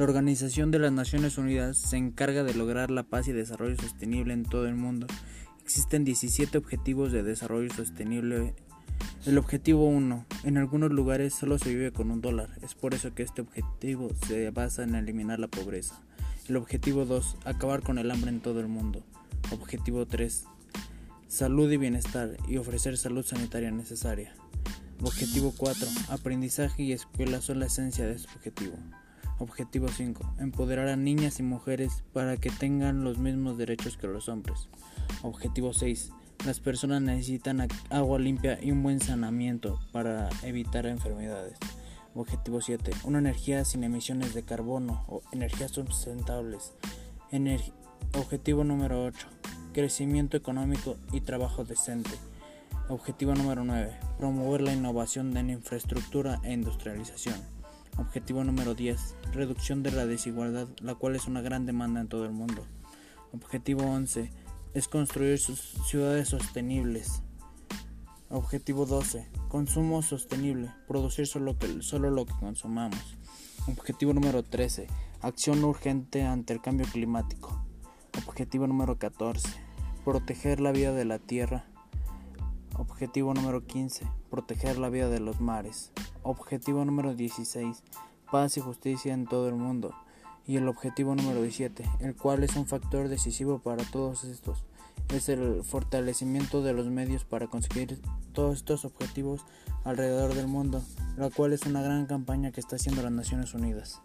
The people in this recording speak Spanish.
La Organización de las Naciones Unidas se encarga de lograr la paz y desarrollo sostenible en todo el mundo. Existen 17 objetivos de desarrollo sostenible. El objetivo 1. En algunos lugares solo se vive con un dólar. Es por eso que este objetivo se basa en eliminar la pobreza. El objetivo 2. Acabar con el hambre en todo el mundo. Objetivo 3. Salud y bienestar y ofrecer salud sanitaria necesaria. Objetivo 4. Aprendizaje y escuela son la esencia de este objetivo. Objetivo 5. Empoderar a niñas y mujeres para que tengan los mismos derechos que los hombres. Objetivo 6. Las personas necesitan agua limpia y un buen saneamiento para evitar enfermedades. Objetivo 7. Una energía sin emisiones de carbono o energías sustentables. Objetivo número 8. Crecimiento económico y trabajo decente. Objetivo número 9. Promover la innovación en infraestructura e industrialización. Objetivo número 10. Reducción de la desigualdad, la cual es una gran demanda en todo el mundo. Objetivo 11. Es construir ciudades sostenibles. Objetivo 12. Consumo sostenible. Producir solo, solo lo que consumamos. Objetivo número 13. Acción urgente ante el cambio climático. Objetivo número 14. Proteger la vida de la tierra Objetivo número 15. Proteger la vida de los mares. Objetivo número 16. Paz y justicia en todo el mundo. Y el objetivo número 17, el cual es un factor decisivo para todos estos, es el fortalecimiento de los medios para conseguir todos estos objetivos alrededor del mundo, la cual es una gran campaña que está haciendo las Naciones Unidas.